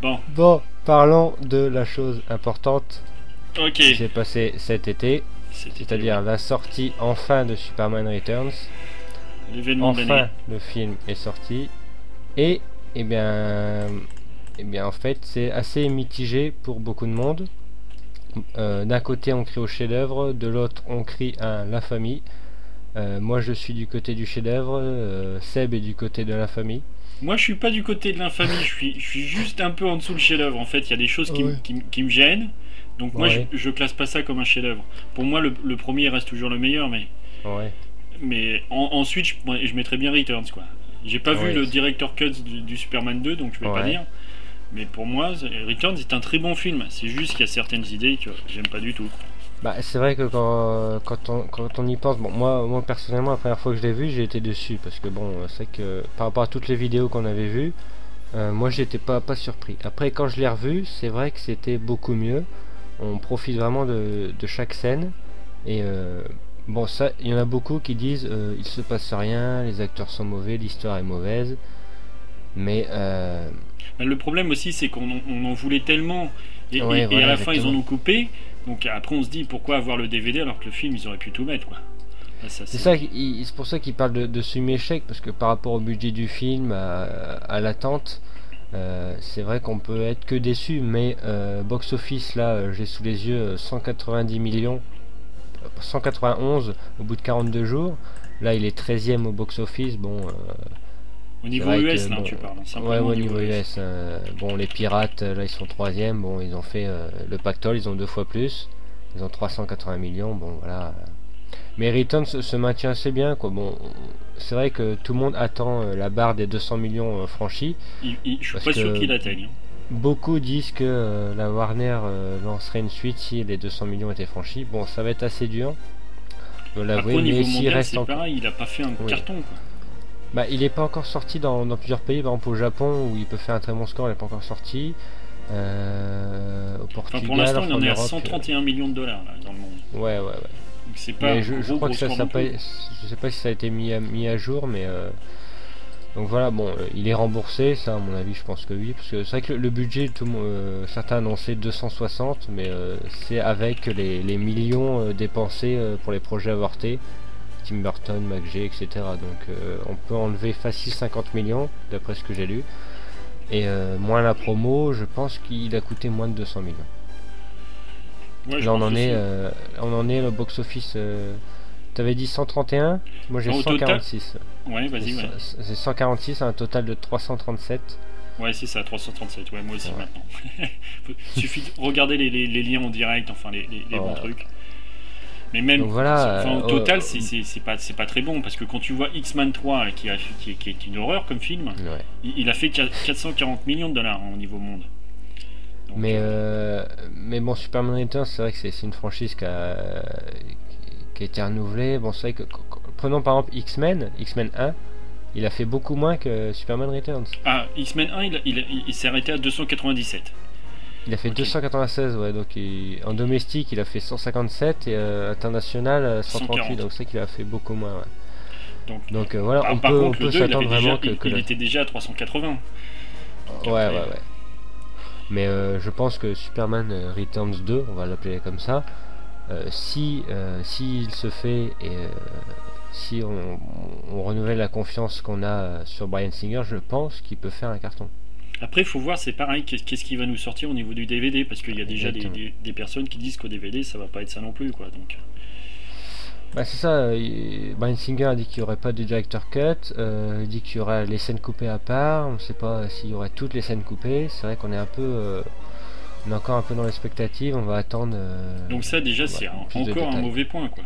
Bon. Bon, parlons de la chose importante Ok. qui s'est passée cet été, c'est-à-dire la sortie enfin de Superman Returns. l'événement de Enfin, le film est sorti. Et, eh bien, eh bien en fait, c'est assez mitigé pour beaucoup de monde. Euh, D'un côté, on crie au chef-d'œuvre, de l'autre, on crie à la famille. Euh, moi, je suis du côté du chef-d'œuvre, euh, Seb est du côté de la famille. Moi, je suis pas du côté de l'infamie, je suis, je suis juste un peu en dessous le chef-d'œuvre. En fait, il y a des choses qui, me- Ouais. qui me- qui me gênent. Donc, moi, je, je classe pas ça comme un chef-d'œuvre. Pour moi, le, le premier reste toujours le meilleur, mais, Ouais. mais en- ensuite, je, je mettrais bien Returns, quoi. J'ai pas Ouais. vu le director cut du, du Superman 2, donc je vais pas dire. Mais pour moi, Returns est un très bon film. C'est juste qu'il y a certaines idées que j'aime pas du tout. Bah, c'est vrai que quand, quand, on, quand on y pense, bon, moi, moi personnellement, la première fois que je l'ai vu, j'ai été déçu parce que bon, c'est que par rapport à toutes les vidéos qu'on avait vues, euh, moi j'étais pas, pas surpris. Après, quand je l'ai revu, c'est vrai que c'était beaucoup mieux. On profite vraiment de, de chaque scène et euh, bon, ça, il y en a beaucoup qui disent euh, il se passe rien, les acteurs sont mauvais, l'histoire est mauvaise, mais euh, Le problème aussi, c'est qu'on en- on en voulait tellement. Et, Ouais, et- et voilà, à la fin, ils en ont coupé. Donc après, on se dit pourquoi avoir le DVD alors que le film, ils auraient pu tout mettre, quoi. C'est ça, c'est pour ça qu'il parle de, de semi-échec, parce que par rapport au budget du film, à, à l'attente, euh, c'est vrai qu'on peut être que déçu, mais euh, box-office, là, euh, j'ai sous les yeux euh, 190 millions, euh, 191 au bout de 42 jours. Là, il est 13ème au box-office, bon... euh, Au niveau US, que, là, bon, tu parles. Ouais, au au niveau US. euh, bon, les pirates, euh, là, ils sont troisième. Bon, ils ont fait euh, le pactole, ils ont deux fois plus. Ils ont 380 millions. Bon, voilà. Mais Returns se, se maintient assez bien, quoi. Bon, c'est vrai que tout le monde attend euh, la barre des 200 millions franchis. Il- il- je suis pas sûr qu'il atteigne. hein. Beaucoup disent que la Warner lancerait une suite si les 200 millions étaient franchis. Bon, ça va être assez dur. Je dois l'avouer, mais s'il reste pareil. Il a pas fait un Oui. carton, quoi. Bah, il n'est pas encore sorti dans, dans plusieurs pays, par exemple au Japon où il peut faire un très bon score, il n'est pas encore sorti. Euh, au Enfin, Portugal, pour l'instant, il en en est à Europe, 131 millions de dollars là, dans le monde. euh, Ouais, ouais, ouais. Donc c'est pas Mais je, gros, je crois que ça, pas, je sais pas si ça a été mis à, mis à jour, mais euh, donc voilà, bon, euh, il est remboursé, ça à mon avis, je pense que oui, parce que c'est vrai que le, le budget, tout, euh, certains annonçaient 260, mais euh, c'est avec les, les millions euh, dépensés euh, pour les projets avortés, Tim Burton, McG, etc. Donc euh, on peut enlever facile 50 millions, d'après ce que j'ai lu, et euh, moins la promo, je pense qu'il a coûté moins de 200 millions. Ouais, Là on pense en est, euh, on en est le box office. euh, T'avais dit 131, moi j'ai Non, au total 146. Ouais, vas-y, ouais. C'est c'est 146, un total de 337. Ouais, c'est ça, 337. Ouais, moi aussi Ouais. maintenant. Suffit de regarder les, les- les liens en direct, enfin les, les- les bons trucs. Mais même, Donc voilà, enfin, au euh, total, euh, c'est- pas, c'est pas très bon parce que quand tu vois X-Men 3 qui, a, qui, est- qui est une horreur comme film, Ouais. il, il a fait 4- 440 millions de dollars hein, au niveau monde. Donc, Mais, euh, euh, mais bon, Superman Returns, c'est vrai que c'est une franchise qui a, qui a été renouvelée. Bon, c'est vrai que, qu- qu- prenons par exemple X-Men, X-Men 1, il a fait beaucoup moins que Superman Returns. Ah, X-Men 1, il, il, il s'est arrêté à 297. Il a fait Ok. 296, ouais, donc il- en domestique il a fait 157 et euh, international euh, 138, 140. donc c'est qu'il a fait beaucoup moins. ouais. Donc, Donc euh, voilà, par, on par peut, on contre, peut le 2, il, s'attendre avait déjà, vraiment que, il, que il la- était déjà à 380. Donc, Ouais, ouais, ouais. Mais euh, je pense que Superman euh, Returns 2, on va l'appeler comme ça, euh, si euh, s'il se fait et euh, si on, on renouvelle la confiance qu'on a euh, sur Brian Singer, je pense qu'il peut faire un carton. Après, il faut voir, c'est pareil, qu'est- qu'est-ce qui va nous sortir au niveau du DVD Parce qu'il y a déjà des, Exactement. des- des personnes qui disent qu'au DVD, ça va pas être ça non plus. quoi. Donc, Bah c'est ça, euh, Brian Singer a dit qu'il n'y aurait pas de director cut, euh, il dit qu'il y aura les scènes coupées à part, on ne sait pas s'il y aurait toutes les scènes coupées, c'est vrai qu'on est un peu... euh, on est encore un peu dans l'expectative, on va attendre... euh, donc ça, déjà, c'est encore un mauvais point. quoi.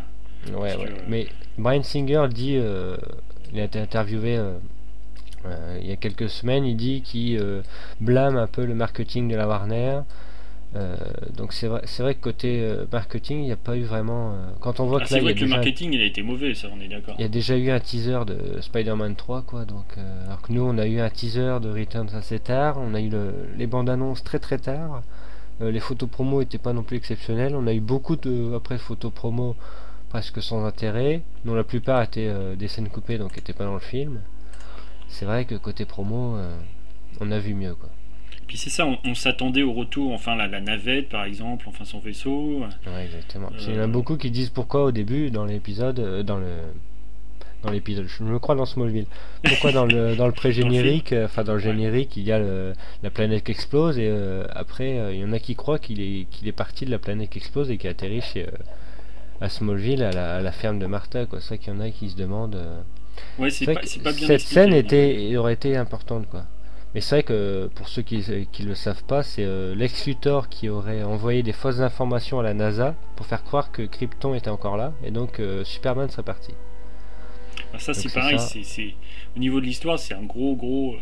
Ouais, que- Mais Brian Singer dit, euh, il a été interviewé euh, il y a quelques semaines, il dit qu'il euh, blâme un peu le marketing de la Warner. Euh, donc c'est vrai, c'est vrai que côté marketing, il n'y a pas eu vraiment. quand on voit Ah, que là, il y, vrai a que le déjà, marketing, il a été mauvais, ça, on est d'accord. il y a déjà eu un teaser de Spider-Man 3, quoi. Donc, alors que nous, on a eu un teaser de Returns assez tard, on a eu le- les bandes annonces très très tard. Les photos promo étaient pas non plus exceptionnelles. On a eu beaucoup de après photos promo presque sans intérêt, dont la plupart étaient des scènes coupées, donc n'étaient pas dans le film. C'est vrai que côté promo, euh, on a vu mieux, quoi. Puis c'est ça, on, s'attendait au retour, enfin la, la, navette par exemple, enfin son vaisseau. Ouais, exactement. Il y en a beaucoup qui disent pourquoi au début, dans l'épisode, dans le dans l'épisode, je me crois dans Smallville. Pourquoi dans le dans le pré-générique, enfin dans le générique, il y a la planète qui explose et après il y en a qui croient qu'il est qu'il est parti de la planète qui explose et qui atterrit chez à Smallville, à la, ferme de Martha. Quoi. C'est ça qu'il y en a qui se demandent. Euh, ouais, c'est pas, pas, bien Cette scène était, aurait été importante. quoi. Mais c'est vrai que pour ceux qui ne le savent pas, c'est euh, Lex Luthor qui aurait envoyé des fausses informations à la NASA pour faire croire que Krypton était encore là et donc euh, Superman serait parti. Ah, ça c'est pareil, c'est au niveau de l'histoire, c'est un gros gros.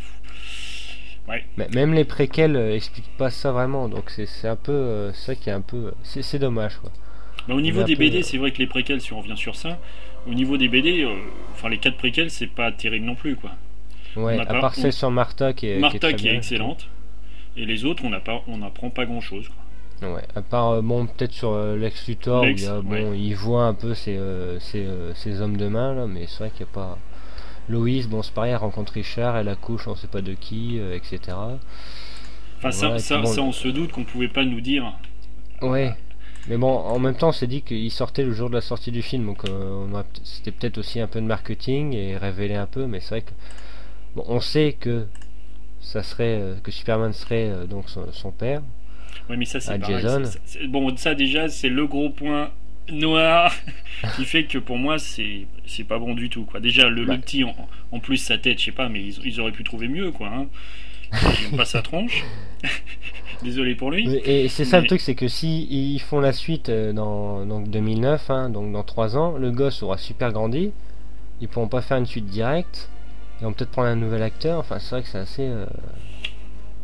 Ouais. Mais même les préquels expliquent pas ça vraiment, donc c'est un peu ça qui est un peu, c'est dommage quoi. Bah, au niveau des BD, euh, c'est vrai que les préquels, si on revient sur ça, au niveau des BD, euh, enfin les 4 préquels, c'est pas terrible non plus quoi. Ouais, à part celle sur Martha qui est, Martha qui est, excellente, et les autres, on n'apprend pas, pas grand chose. Quoi. Ouais, à part euh, bon peut-être sur Lex Luthor où il, bon, il voit un peu ces, ces, hommes de main là, mais c'est vrai qu'il n'y a pas. Loïs, bon c'est pareil, elle rencontre Richard, elle accouche, on sait pas de qui, etc. Enfin ça, ça, ça, on se doute qu'on pouvait pas nous dire. Ouais. Mais bon, en même temps, on s'est dit qu'il sortait le jour de la sortie du film, donc euh, c'était peut-être aussi un peu de marketing et révéler un peu, mais c'est vrai que bon, on sait que ça serait euh, que Superman serait euh, donc son, père. Oui, mais ça c'est Jason. bon, ça déjà c'est le gros point noir qui fait que pour moi c'est c'est pas bon du tout quoi. Déjà le, bah. petit en, plus sa tête, je sais pas, mais ils, auraient pu trouver mieux quoi. Hein. J'aime pas sa tronche. Désolé pour lui. Et c'est ça le truc, c'est que si ils font la suite euh, dans donc 2009, hein, donc dans 3 ans, le gosse aura super grandi. Ils pourront pas faire une suite directe. Ils vont peut-être prendre un nouvel acteur. Enfin, c'est vrai que c'est assez. Euh,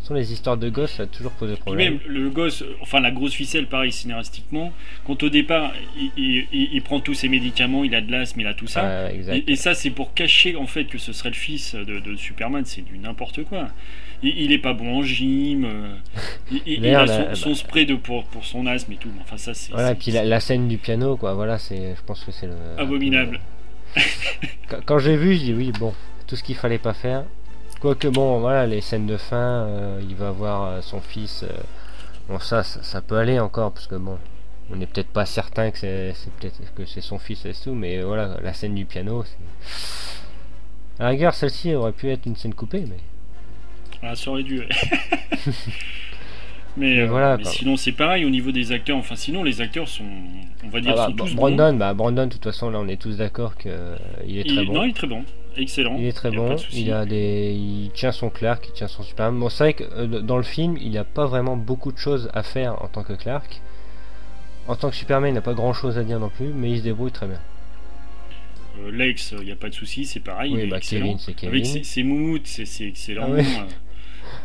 sont les histoires de gosses, ça a toujours posé problème. Même le gosse, enfin la grosse ficelle, pareil, scénaristiquement, quand au départ, il, prend tous ses médicaments, il a de l'asthme, il a tout ça. et, ça, c'est pour cacher en fait que ce serait le fils de, Superman, c'est du n'importe quoi. Il, est pas bon en gym, euh, il, a son, spray de, pour, pour son asthme et tout. Enfin, ça, c'est. Voilà, et puis la, scène du piano, quoi, voilà, c'est, je pense que c'est le. Abominable. quand, j'ai vu, je dis oui, bon, tout ce qu'il fallait pas faire. Quoique bon, voilà, les scènes de fin, euh, il va voir euh, son fils. Euh, bon, ça, ça, peut aller encore, parce que bon, on n'est peut-être pas certain que c'est, peut-être que c'est son fils et tout, mais voilà, la scène du piano, c'est. À la rigueur, celle-ci aurait pu être une scène coupée, mais. Ah, ça aurait dû. mais, voilà, sinon, c'est pareil au niveau des acteurs. Enfin, sinon, les acteurs sont, on va dire, ah, bah, tous Brandon, bah, Brandon, de toute façon, là, on est tous d'accord qu'il est très bon. Non, il est très bon excellent. Il est très bon. Il a des, il tient son Clark, il tient son Superman. Bon, c'est vrai que euh, dans le film, il n'y a pas vraiment beaucoup de choses à faire en tant que Clark. En tant que Superman, il n'a pas grand chose à dire non plus, mais il se débrouille très bien. Euh, Lex, il n'y a pas de souci, c'est pareil. Oui, bah, Kevin, c'est Kevin. Avec ses, c'est excellent. Ah,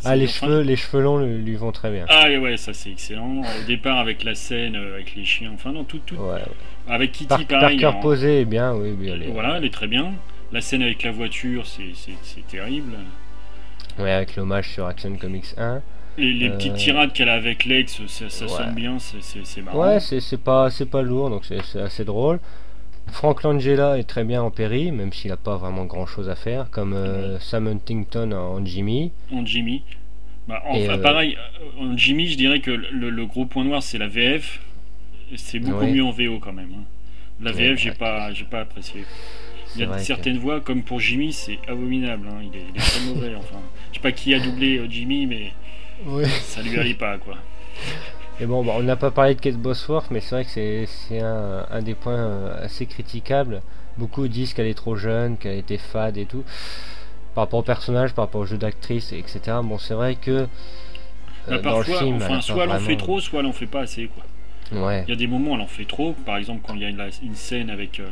ah les cheveux, les cheveux longs lui, vont très bien. Ah ouais, ça c'est excellent. Au départ avec la scène, euh, avec les chiens, enfin non, tout, tout. Avec Kitty, pareil. Parker posé, bien, oui, bien. Voilà, elle est très bien. La scène avec la voiture, c'est terrible. Ouais, avec l'hommage sur Action Comics 1. Les, euh, petites tirades qu'elle a avec Lex, ça, sonne bien, c'est marrant. Ouais, c'est pas, pas lourd, donc c'est assez drôle. Frank Langella est très bien en Perry, même s'il n'a pas vraiment grand chose à faire, comme euh, Sam Huntington en Jimmy. En Jimmy. Bah, enfin, euh, pareil, en Jimmy, je dirais que le, gros point noir, c'est la VF. C'est beaucoup mieux en VO quand même. Hein. La VF, j'ai pas, pas apprécié. Il y a certaines voix, comme pour Jimmy, c'est abominable. Hein. Il, est, très mauvais. Enfin, je sais pas qui a doublé euh, Jimmy, mais ça lui allait pas, quoi. Et bon, bah, on n'a pas parlé de Kate Bosworth, mais c'est vrai que c'est un, un, des points euh, assez critiquables. Beaucoup disent qu'elle est trop jeune, qu'elle était fade et tout. Par rapport au personnage, par rapport au jeu d'actrice, etc. Bon, c'est vrai que. Euh, bah, dans le film, soit elle en fait trop, soit elle en fait pas assez, quoi. Ouais. Il y a des moments où elle en fait trop. Par exemple, quand il y a une, une scène avec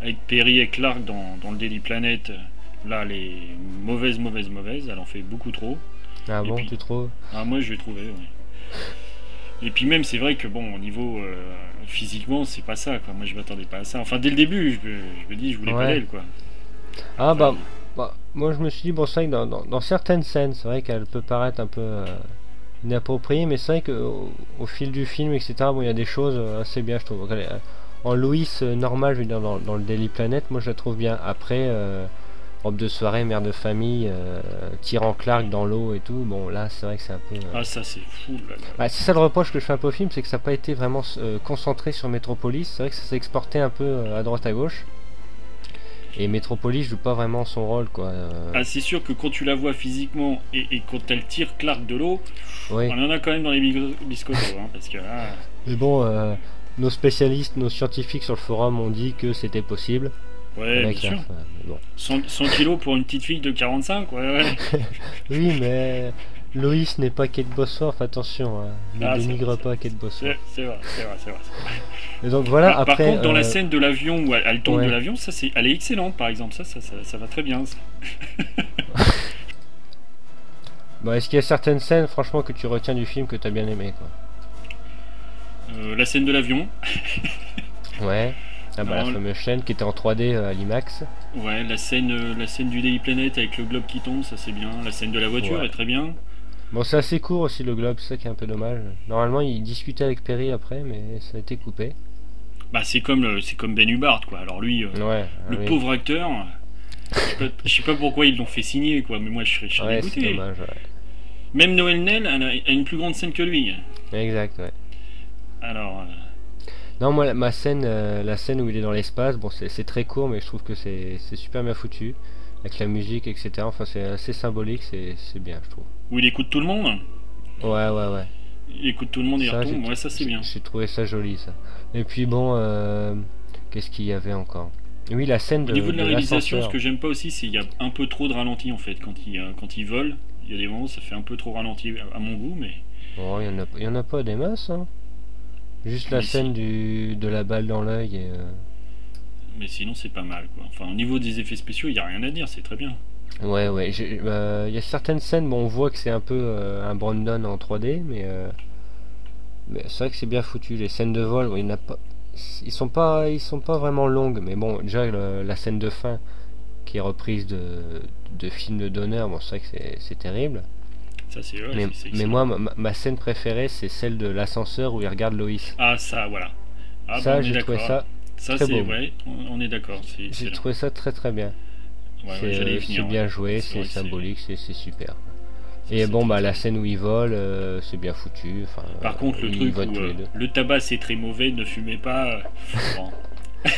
avec Perry et Clark dans, dans le Daily Planet, là, les mauvaises, mauvaises, mauvaises, elle en fait beaucoup trop. Ah bon, tu trouves Ah, moi, je vais trouver, oui. Et puis même, c'est vrai que, bon, au niveau euh, physiquement, c'est pas ça, quoi. Moi, je m'attendais pas à ça. Enfin, dès le début, je, je me dis, je voulais pas d'elle, quoi. Ah, bah, bah, moi, je me suis dit, bon, c'est vrai que dans, dans, certaines scènes, c'est vrai qu'elle peut paraître un peu... Euh, inappropriée, mais c'est vrai qu'au au fil du film, etc., bon, il y a des choses euh, assez bien, je trouve en Louis normal, je veux dire, dans, le Daily Planet, moi je la trouve bien. Après, euh, robe de soirée, mère de famille, euh, tirant Clark dans l'eau et tout. Bon, là, c'est vrai que c'est un peu. Ah, ça, c'est fou. Bah, c'est ça le reproche que je fais un peu au film, c'est que ça n'a pas été vraiment concentré sur Metropolis. C'est vrai que ça s'est exporté un peu à droite à gauche. Et Metropolis joue pas vraiment son rôle, quoi. Ah, c'est sûr que quand tu la vois physiquement et, quand elle tire Clark de l'eau, on en a quand même dans les biscottos, hein, parce que Mais bon, nos spécialistes, nos scientifiques sur le forum ont dit que c'était possible. Ouais, bien sûr. 100, 100 kilos pour une petite fille de 45, ouais, ouais. oui, mais Loïs n'est pas Kate Bosworth, attention, hein. ne ah, dénigre pas Kate Bosworth. C'est vrai, c'est vrai, c'est vrai. Et donc voilà, par, après, par contre, dans la euh, scène de l'avion où elle, tombe de l'avion, ça c'est, elle est excellente, par exemple, ça, ça, ça, va très bien. bon, est-ce qu'il y a certaines scènes, franchement, que tu retiens du film que tu as bien aimé, quoi? Euh, la scène de l'avion. ouais. Ah bah, la fameuse chaîne qui était en 3D euh, à l'IMAX. Ouais, la scène, euh, la scène du Daily Planet avec le globe qui tombe, ça c'est bien. La scène de la voiture est très bien. Bon, c'est assez court aussi le globe, c'est ça qui est un peu dommage. Normalement, il discutait avec Perry après, mais ça a été coupé. Bah, c'est comme, c'est comme Ben Hubbard, quoi. Alors lui, ouais, le pauvre acteur, je sais, pas, pourquoi ils l'ont fait signer, quoi, mais moi je serais, je ouais, c'est dommage, Même Noël Nell a une plus grande scène que lui. Exact, ouais. Alors. Euh, non, moi, ma scène, euh, la scène où il est dans l'espace, bon, c'est très court, mais je trouve que c'est super bien foutu. Avec la musique, etc. Enfin, c'est assez symbolique, c'est bien, je trouve. Où il écoute tout le monde? Ouais, ouais, ouais. Il écoute tout le monde et il retombe, ouais, ça c'est bien. J'ai trouvé ça joli, ça. Et puis bon, euh, qu'est-ce qu'il y avait encore? Oui, la scène de. Au niveau de la réalisation, ce que j'aime pas aussi, c'est qu'il y a un peu trop de ralenti en fait. Quand il, quand il vole, il y a des moments où ça fait un peu trop ralenti à mon goût, mais. Oh, il y en a, il y en a pas des masses, hein. Juste la scène du, de la balle dans l'œil et. Euh, Mais sinon, c'est pas mal quoi. Enfin, au niveau des effets spéciaux, il n'y a rien à dire, c'est très bien. Ouais, ouais. Il y a certaines scènes, bon, on voit que c'est un peu euh, un Brandon en 3D, mais. Euh, mais c'est vrai que c'est bien foutu. Les scènes de vol, il n'a pas. Ils sont pas, ils sont pas vraiment longues, mais bon, déjà la scène de fin qui est reprise de, de film d'honneur, bon, c'est vrai que c'est terrible mais, moi, ma, scène préférée, c'est celle de l'ascenseur où il regarde Loïs. Ah, ça, voilà. Ah, ça, j'ai trouvé ça. Ça, c'est vrai, on, est d'accord. J'ai trouvé ça très très bien. c'est bien joué, c'est symbolique, c'est super. Et bon, bah la scène où il vole, euh, c'est bien foutu. Par contre, le truc où euh, le tabac c'est très mauvais, ne fumez pas. Euh,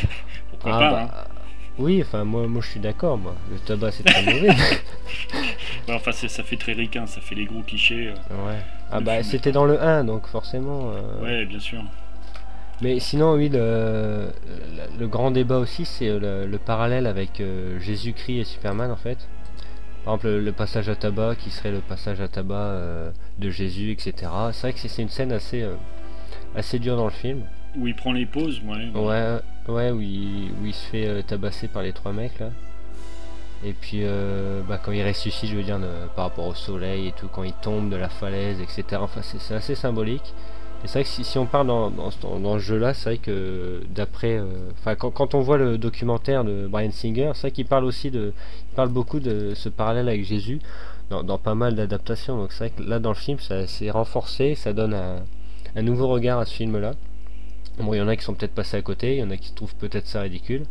Pourquoi ah, pas bah, hein. Oui, enfin, moi, moi je suis d'accord, moi. Le tabac, c'est très mauvais. enfin, ça fait très ricain, ça fait les gros clichés. Euh, ouais. Ah, bah, c'était dans le 1, donc forcément. Euh, ouais, bien sûr. Mais sinon, oui, le, le, grand débat aussi, c'est le, parallèle avec euh, Jésus-Christ et Superman, en fait. Par exemple, le, passage à tabac qui serait le passage à tabac de Jésus, etc. C'est vrai que c'est une scène assez, assez dure dans le film. Où il prend les pauses, ouais. Ouais, ouais où, il, où il se fait tabasser par les trois mecs là. Et puis euh, bah, quand il ressuscite, je veux dire, par rapport au soleil et tout, quand il tombe de la falaise, etc. Enfin, c'est assez symbolique. Et c'est vrai que si, on parle dans, dans, ce jeu-là, c'est vrai que d'après, euh, enfin quand, on voit le documentaire de Brian Singer, c'est vrai qu'il parle aussi de, il parle beaucoup de ce parallèle avec Jésus dans, pas mal d'adaptations. Donc c'est vrai que là dans le film, ça s'est renforcé, ça donne un nouveau regard à ce film-là. Bon, il y en a qui sont peut-être passés à côté, il y en a qui trouvent peut-être ça ridicule.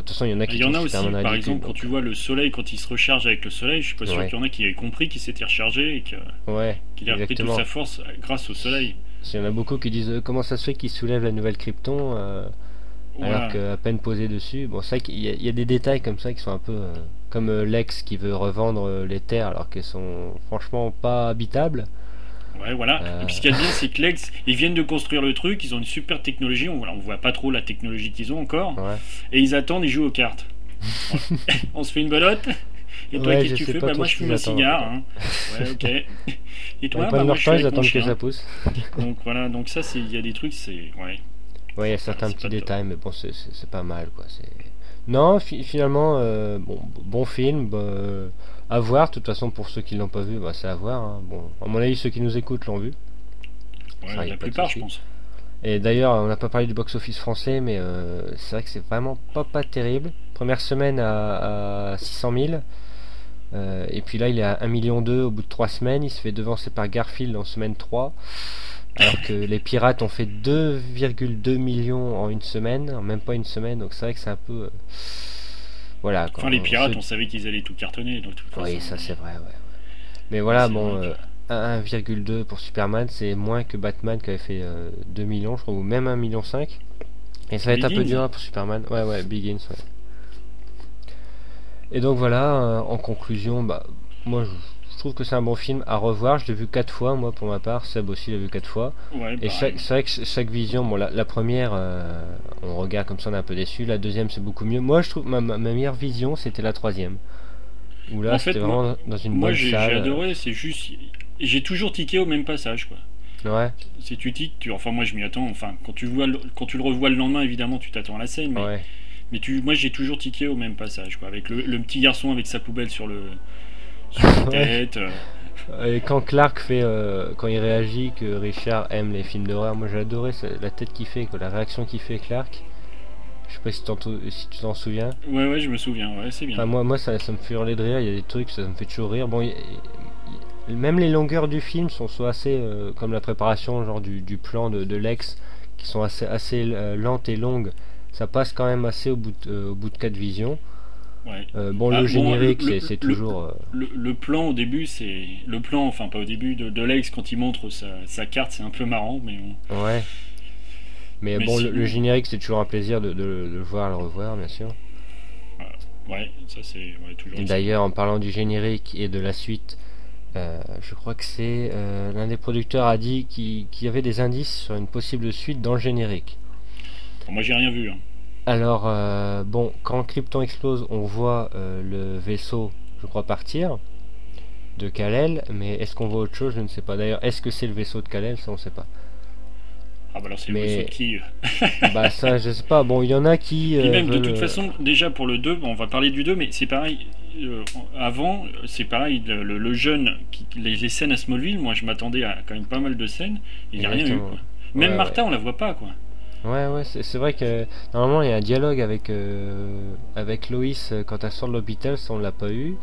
De toute façon, il y en a qui Il y en a aussi, par exemple, quand tu vois le soleil, quand il se recharge avec le soleil, je suis pas sûr qu'il y en a qui aient compris qu'il s'était rechargé et qu'il ouais, a repris toute sa force grâce au soleil. Il y en a beaucoup qui disent euh, comment ça se fait qu'il soulève la nouvelle Krypton euh, alors qu'à peine posé dessus. Bon, c'est vrai qu'il y, a des détails comme ça qui sont un peu euh, comme Lex qui veut revendre les terres alors qu'elles sont franchement pas habitables. Ouais, voilà. Et euh. puis ce qu'il y a de bien, c'est que Lex, ils viennent de construire le truc, ils ont une super technologie, on, on voit pas trop la technologie qu'ils ont encore, et ils attendent, ils jouent aux cartes. on se fait une belote et toi, qu'est-ce que tu fais bah, Moi, je fume un cigare. Hein. Ouais, ok. Et toi, bah, moi, je ils attendent que ça pousse. donc voilà, donc ça, il y a des trucs, c'est. Ouais. Ouais, il y a certains petits détails, mais bon, c'est pas mal, quoi. Non, finalement, euh, bon, bon film. Bah, à voir, de toute façon, pour ceux qui l'ont pas vu, bah, c'est à voir. Hein. Bon, à mon avis, ceux qui nous écoutent l'ont vu. Ouais, la plupart, je pense. Et d'ailleurs, on n'a pas parlé du box-office français, mais euh, c'est vrai que c'est vraiment pas, pas terrible. Première semaine à, 600 000. Euh, et puis là, il est à 1 million au bout de 3 semaines. Il se fait devancer par Garfield en semaine 3. Alors que les pirates ont fait 2,2 millions en une semaine, même pas une semaine. Donc c'est vrai que c'est un peu. Euh, Voilà. enfin, les pirates, on savait qu'ils allaient tout cartonner. Donc, oui, ça c'est vrai, ouais. Mais voilà, bon, 1,2 euh, pour Superman, c'est moins que Batman qui avait fait 2 euh, millions, je crois, ou même 1,5 million. Et ça va être un peu dur pour Superman. Ouais, ouais, Begins, ouais. Et donc voilà, euh, en conclusion, bah, moi je, trouve que c'est un bon film à revoir. Je l'ai vu 4 fois, moi pour ma part. Seb aussi l'a vu 4 fois. et c'est vrai que chaque vision, bon, la, première, on regarde comme ça, on est un peu déçu. La deuxième, c'est beaucoup mieux. Moi je trouve ma, ma meilleure vision, c'était la troisième. Où là, c'était vraiment dans une moi, j'ai adoré, c'est juste. J'ai toujours tiqué au même passage, quoi. Ouais. Si tu tiques, tu... enfin moi je m'y attends. Enfin, quand tu, vois quand tu le revois le lendemain, évidemment, tu t'attends à la scène. Mais, mais tu... moi j'ai toujours tiqué au même passage, quoi. Avec le, petit garçon avec sa poubelle sur, le... sur la tête. Euh. Et quand Clark fait, euh, quand il réagit que Richard aime les films d'horreur, moi j'ai adoré la tête qu'il fait, la réaction qu'il fait Clark. Je sais pas si, tu t'en souviens. Ouais, ouais, je me souviens, ouais, c'est bien. moi, moi ça, ça, me fait hurler de rire, il y a des trucs, ça me fait toujours rire. Bon, même les longueurs du film sont soit assez, euh, comme la préparation genre du, du plan de, de Lex, qui sont assez, assez euh, lentes et longues. Ça passe quand même assez au bout de, au bout de 4 visions. Ouais. bon, le ah, générique, c'est toujours. Le, le, plan au début, c'est. Le plan, enfin, pas au début, de, de Lex quand il montre sa, sa carte, c'est un peu marrant, mais. Ouais. Mais, bon, le, générique, c'est toujours un plaisir de, le voir, le revoir, bien sûr. Ouais, ça c'est toujours. D'ailleurs, en parlant du générique et de la suite, euh, je crois que c'est euh, l'un des producteurs a dit qu'il y avait des indices sur une possible suite dans le générique. moi, j'ai rien vu. Hein. Alors, euh, bon, quand Krypton explose, on voit le vaisseau, je crois, partir de Kalel, mais est-ce qu'on voit autre chose? Je ne sais pas. D'ailleurs, est-ce que c'est le vaisseau de Kalel? Ça, on ne sait pas. Ah bah alors c'est mais... qui Bah ça je sais pas, bon il y en a qui... Et même de toute façon, déjà pour le 2, on va parler du 2, mais c'est pareil, euh, avant c'est pareil, le, jeune, qui, les, scènes à Smallville, moi je m'attendais à quand même pas mal de scènes, il n'y a rien eu quoi. Même Martha on la voit pas quoi. Ouais ouais, c'est vrai que normalement il y a un dialogue avec, euh, avec Loïs euh, quand elle sort de l'hôpital, ça on l'a pas eu.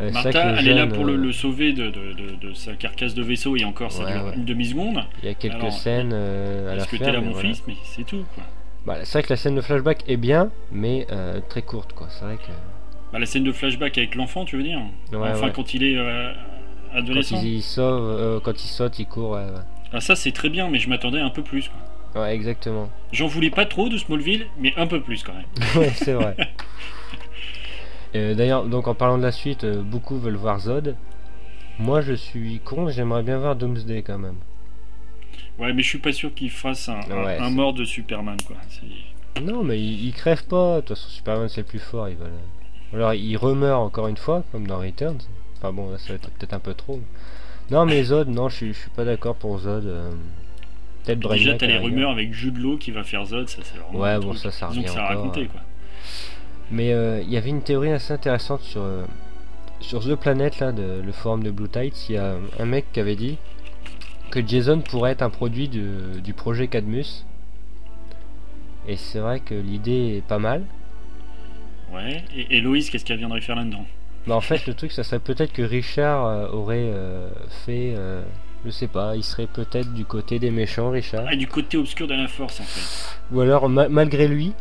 Euh, Martha, elle est là pour le, euh, sauver de, de, sa carcasse de vaisseau et encore ça dure une demi-seconde. Il y a quelques scènes euh, à la fin. que t'es là mon fils, mais c'est tout quoi. Bah, c'est vrai que la scène de flashback est bien, mais très courte quoi. C'est vrai que. Bah, la scène de flashback avec l'enfant, tu veux dire? Enfin, quand il est adolescent. Quand il, sauve, quand il saute, il court. Ah, ça c'est très bien, mais je m'attendais un peu plus quoi. Ouais, exactement. J'en voulais pas trop de Smallville, mais un peu plus quand même. ouais, c'est vrai. Euh, d'ailleurs, donc en parlant de la suite, euh, beaucoup veulent voir Zod. Moi, je suis con, j'aimerais bien voir Doomsday quand même. Ouais, mais je suis pas sûr qu'il fasse un, mort de Superman, quoi. Non, mais il, crève pas. De toute façon, Superman c'est le plus fort. Il va. Alors, il remeurt encore une fois, comme dans Returns. Enfin bon, ça va être peut-être un peu trop. Non, mais Zod, non, je suis, suis pas d'accord pour Zod. Euh... Peut-être Déjà, t'as les rumeurs avec Jude Law qui va faire Zod, ça c'est vraiment. Ouais, bon, ça, ça revient. ça raconté, quoi. Mais euh, il y avait une théorie assez intéressante sur, euh, sur The Planet, là, de, le forum de Blue Tides. Il y a un mec qui avait dit que Jason pourrait être un produit du projet Cadmus. Et c'est vrai que l'idée est pas mal. Ouais, et, et Loïs, qu'est-ce qu'elle viendrait faire là-dedans? Bah En fait, le truc, ça serait peut-être que Richard euh, aurait fait. Je sais pas, il serait peut-être du côté des méchants, Richard. Ah, du côté obscur de la force, en fait. Ou alors, malgré lui,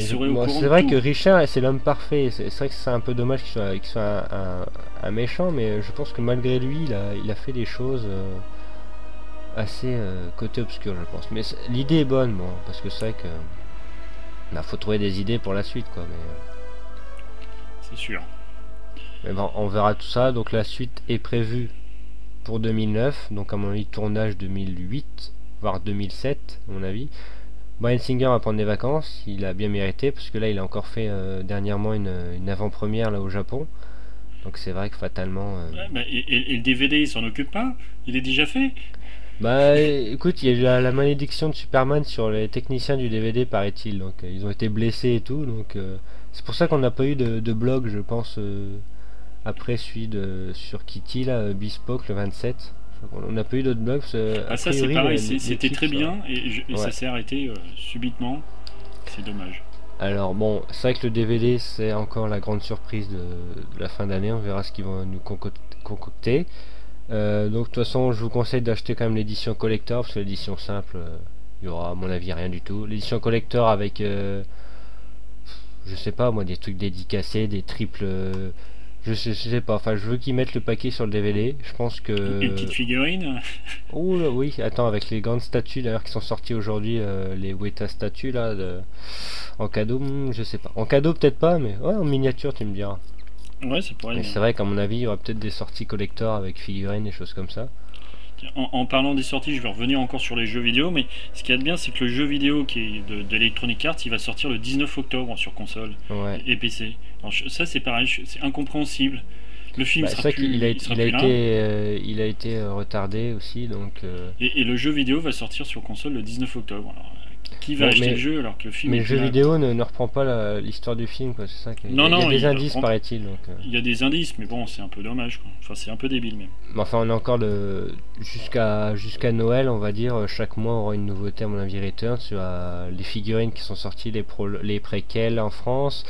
c'est vrai que Richard, c'est l'homme parfait. C'est vrai que c'est un peu dommage qu'il soit, soit un, méchant, mais je pense que malgré lui, il a, il a fait des choses euh, assez euh, côté obscur, je pense. Mais l'idée est bonne, bon, parce que c'est vrai que. Il faut trouver des idées pour la suite, quoi. Mais... Euh. C'est sûr. Mais bon, on verra tout ça. Donc la suite est prévue pour 2009. Donc à mon avis, tournage 2008, voire 2007, à mon avis. Brian Singer va prendre des vacances, il a bien mérité parce que là il a encore fait euh, dernièrement une, avant-première là au Japon. Donc c'est vrai que fatalement. Euh, bah, et, le DVD il s'en occupe pas? Il est déjà fait? Bah écoute, il y a eu la, malédiction de Superman sur les techniciens du DVD paraît-il. Donc euh, ils ont été blessés et tout. Donc c'est pour ça qu'on n'a pas eu de, blog je pense après celui de sur Kitty là, Bespoke le 27. On n'a pas eu d'autres blogs. Ah, ça, c'est pareil, c'était très bien et, ça s'est arrêté euh, subitement. C'est dommage. Alors, bon, c'est vrai que le DVD, c'est encore la grande surprise de, la fin d'année. On verra ce qu'ils vont nous concocter. Euh, donc, de toute façon, je vous conseille d'acheter quand même l'édition collector parce que l'édition simple, euh, il y aura, à mon avis, rien du tout. L'édition collector avec. je sais pas moi, des trucs dédicacés, des triples. Je sais, sais pas, enfin je veux qu'ils mettent le paquet sur le DVD. Je pense que. Une petite figurine Oh oui, attends, avec les grandes statues d'ailleurs qui sont sorties aujourd'hui, les Weta statues là, en cadeau, hmm, je sais pas. En cadeau peut-être pas, mais ouais, en miniature tu me diras. Ouais, c'est pour C'est vrai qu'à mon avis, il y aura peut-être des sorties collector avec figurines et choses comme ça. En, parlant des sorties, je vais revenir encore sur les jeux vidéo, mais ce qu'il y a de bien, c'est que le jeu vidéo qui est de, d'Electronic Arts, il va sortir le 19 octobre sur console et PC. Alors, ça, c'est pareil, c'est incompréhensible. Le film bah, sera plus, il a, il, a été, euh, il a été euh, retardé aussi, donc. Euh, et, et, le jeu vidéo va sortir sur console le 19 octobre. Alors, qui va acheter le jeu alors que le film Mais le jeu vidéo ne, ne, reprend pas l'histoire du film, quoi. C'est ça. Non, non, il y a des indices, paraît-il. Euh. Il y a des indices, mais bon, c'est un peu dommage. Quoi. Enfin, c'est un peu débile même. Mais enfin, on a encore le jusqu'à jusqu'à Noël, on va dire. Chaque mois, on aura une nouveauté à mon avis Return sur euh, les figurines qui sont sorties, les pro... les préquels en France.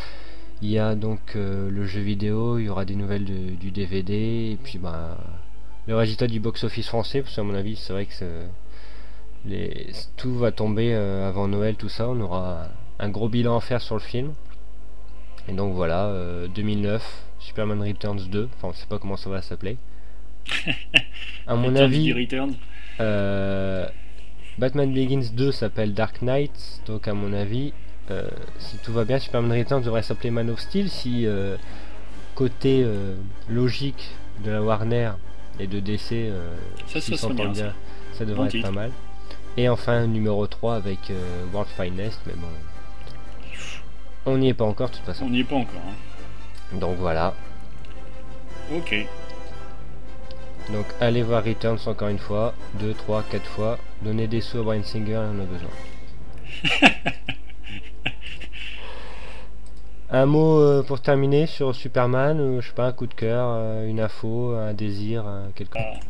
Il y a donc euh, le jeu vidéo, il y aura des nouvelles du DVD, et puis bah le résultat du box-office français, parce qu'à mon avis, c'est vrai que tout va tomber euh, avant Noël, tout ça. On aura un gros bilan à faire sur le film. Et donc voilà, 2009, euh, Superman Returns 2. Enfin, on sait pas comment ça va s'appeler. à mon avis, Batman Begins 2 s'appelle Dark Knight. Donc à mon avis, si tout va bien, Superman Returns devrait s'appeler Man of Steel. Si côté logique de la Warner et de DC, ça, ça, bien, ça devrait être pas mal. Et enfin, numéro 3 avec euh, World Finest, mais bon. On n'y est pas encore, de toute façon. On n'y est pas encore. Hein. Donc voilà. Ok. Donc allez voir Returns encore une fois, 2, 3, 4 fois. Donnez des sous à Brian Singer, on a besoin. un mot euh, pour terminer sur Superman, euh, je sais pas, un coup de cœur, une info, un désir, quelque chose.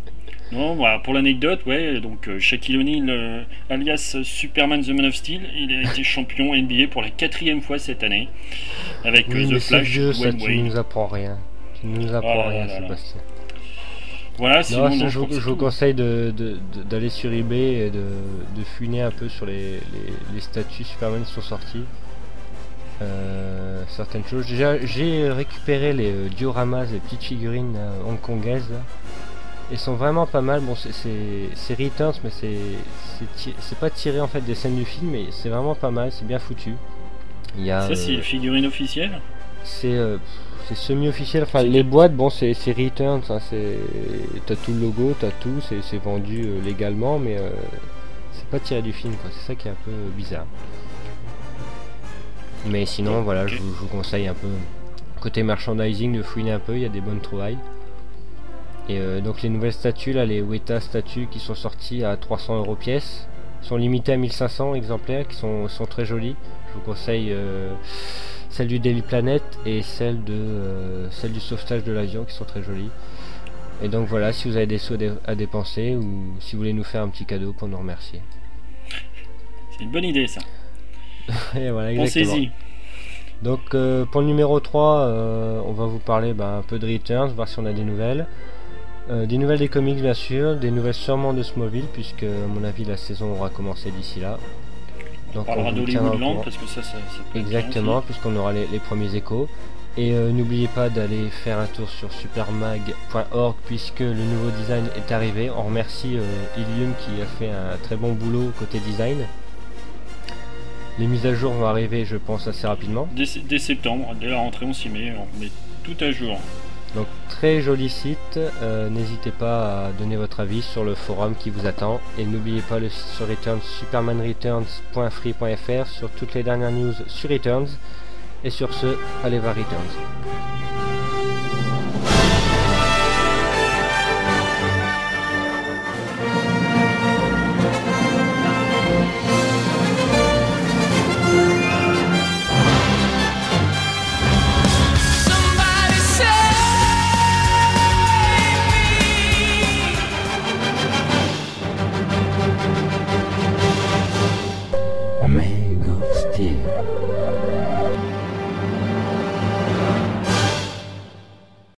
Non, voilà, pour l'anecdote, ouais, donc euh, Shaquille O'Neal, euh, alias Superman the Man of Steel, il a été champion NBA pour la quatrième fois cette année, avec euh, The Flash. Vieux, ça, tu nous apprends rien. Tu ne nous apprends rien, Sébastien. Voilà, sinon, non, je, vous, conseille d'aller de, sur eBay et de, fuiner un peu sur les, les, statues Superman qui sont sortis. Certaines choses. J'ai récupéré les dioramas, les petites figurines hongkongaises. Là. Ils sont vraiment pas mal. Bon, c'est Returns, mais c'est pas tiré en fait des scènes du film, mais c'est vraiment pas mal. C'est bien foutu. Il y a, Ça, c'est euh, figurine officielle C'est euh, semi-officiel. Enfin, les boîtes, bon, c'est Returns. Hein, t'as tout le logo, t'as tout. C'est vendu euh, légalement, mais c'est pas tiré du film. C'est ça qui est un peu bizarre. Mais sinon, voilà, je, je vous conseille un peu côté merchandising de fouiner un peu. Il y a des bonnes trouvailles. Et euh, donc les nouvelles statues, là, les Weta statues qui sont sorties à 300 euros pièce, sont limitées à 1500 exemplaires, qui sont, sont très jolies. Je vous conseille euh, celle du Daily Planet et celle, de, euh, celle du sauvetage de l'avion, qui sont très jolies. Et donc voilà, si vous avez des sous à dépenser ou si vous voulez nous faire un petit cadeau pour nous remercier. C'est une bonne idée ça. et voilà, exactement. Donc pour le numéro 3, on va vous parler bah, un peu de Returns, voir si on a des nouvelles. Euh, des nouvelles des comics bien sûr, des nouvelles sûrement de Smallville puisque à mon avis la saison aura commencé d'ici là. Donc on parlera d'Hollywoodland parce que ça, ça, Exactement, puisqu'on aura les, premiers échos. Et euh, n'oubliez pas d'aller faire un tour sur supermag.org puisque le nouveau design est arrivé. On remercie euh, Ilium qui a fait un très bon boulot côté design. Les mises à jour vont arriver je pense assez rapidement. Dès, dès septembre, dès la rentrée on s'y met, on met tout à jour. Donc très joli site, euh, n'hésitez pas à donner votre avis sur le forum qui vous attend et n'oubliez pas le site sur Returns supermanreturns.free.fr sur toutes les dernières news sur Returns et sur ce, allez voir Returns.